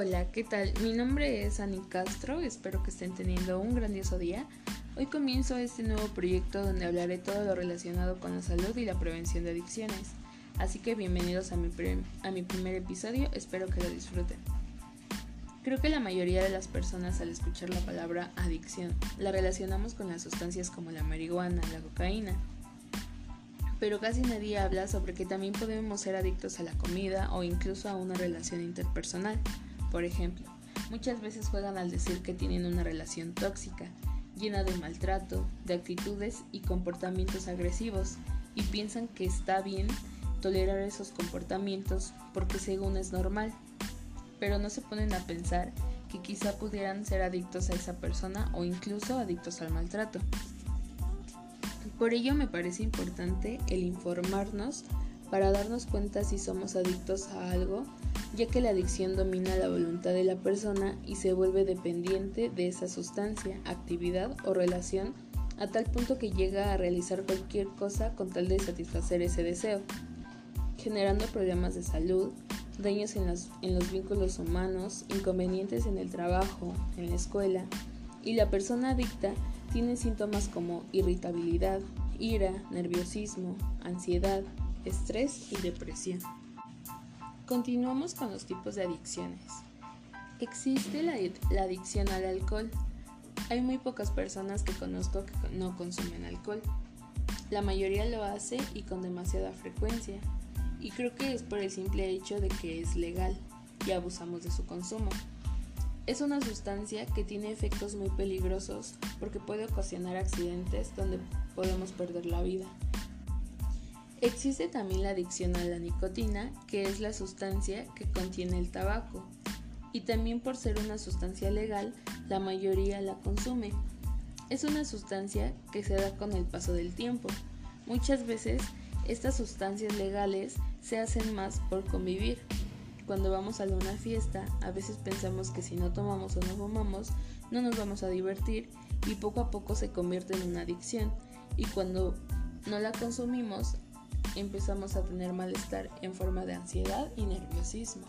Hola, ¿qué tal? Mi nombre es Ani Castro, espero que estén teniendo un grandioso día. Hoy comienzo este nuevo proyecto donde hablaré todo lo relacionado con la salud y la prevención de adicciones. Así que bienvenidos a mi, a mi primer episodio, espero que lo disfruten. Creo que la mayoría de las personas al escuchar la palabra adicción la relacionamos con las sustancias como la marihuana, la cocaína, pero casi nadie habla sobre que también podemos ser adictos a la comida o incluso a una relación interpersonal. Por ejemplo, muchas veces juegan al decir que tienen una relación tóxica, llena de maltrato, de actitudes y comportamientos agresivos, y piensan que está bien tolerar esos comportamientos porque según es normal, pero no se ponen a pensar que quizá pudieran ser adictos a esa persona o incluso adictos al maltrato. Por ello me parece importante el informarnos para darnos cuenta si somos adictos a algo, ya que la adicción domina la voluntad de la persona y se vuelve dependiente de esa sustancia, actividad o relación a tal punto que llega a realizar cualquier cosa con tal de satisfacer ese deseo, generando problemas de salud, daños en los, en los vínculos humanos, inconvenientes en el trabajo, en la escuela, y la persona adicta tiene síntomas como irritabilidad, ira, nerviosismo, ansiedad, estrés y depresión. Continuamos con los tipos de adicciones. Existe la, adicción al alcohol. Hay muy pocas personas que conozco que no consumen alcohol. La mayoría lo hace y con demasiada frecuencia. Y creo que es por el simple hecho de que es legal y abusamos de su consumo. Es una sustancia que tiene efectos muy peligrosos porque puede ocasionar accidentes donde podemos perder la vida. Existe también la adicción a la nicotina, que es la sustancia que contiene el tabaco. Y también por ser una sustancia legal, la mayoría la consume. Es una sustancia que se da con el paso del tiempo. Muchas veces estas sustancias legales se hacen más por convivir, cuando vamos a una fiesta, a veces pensamos que si no tomamos o no fumamos, no nos vamos a divertir y poco a poco se convierte en una adicción. Y cuando no la consumimos, empezamos a tener malestar en forma de ansiedad y nerviosismo.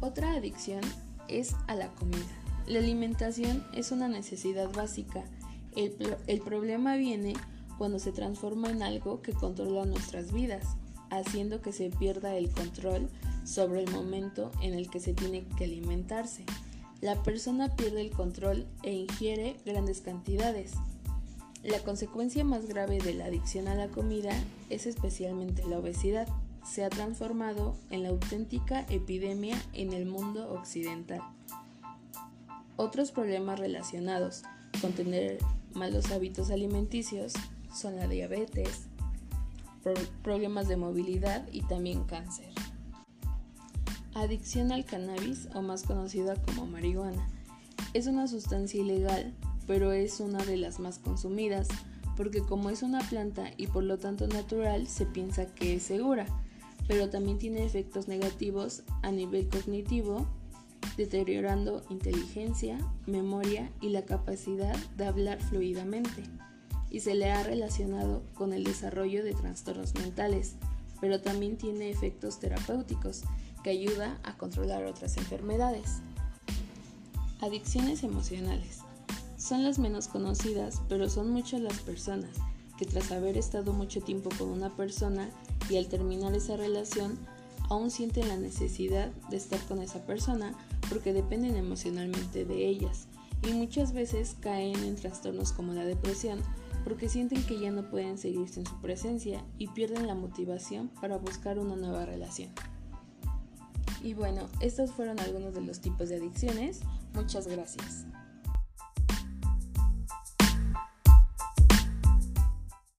Otra adicción es a la comida. La alimentación es una necesidad básica. El, problema viene cuando se transforma en algo que controla nuestras vidas haciendo que se pierda el control sobre el momento en el que se tiene que alimentarse. La persona pierde el control e ingiere grandes cantidades. La consecuencia más grave de la adicción a la comida es especialmente la obesidad. Se ha transformado en la auténtica epidemia en el mundo occidental. Otros problemas relacionados con tener malos hábitos alimenticios son la diabetes, problemas de movilidad y también cáncer. Adicción al cannabis o más conocida como marihuana. Es una sustancia ilegal, pero es una de las más consumidas, porque como es una planta y por lo tanto natural, se piensa que es segura, pero también tiene efectos negativos a nivel cognitivo, deteriorando inteligencia, memoria y la capacidad de hablar fluidamente y se le ha relacionado con el desarrollo de trastornos mentales, pero también tiene efectos terapéuticos que ayuda a controlar otras enfermedades. Adicciones emocionales. Son las menos conocidas, pero son muchas las personas que tras haber estado mucho tiempo con una persona y al terminar esa relación, aún sienten la necesidad de estar con esa persona porque dependen emocionalmente de ellas y muchas veces caen en trastornos como la depresión porque sienten que ya no pueden seguir sin su presencia y pierden la motivación para buscar una nueva relación. Y bueno, estos fueron algunos de los tipos de adicciones. Muchas gracias.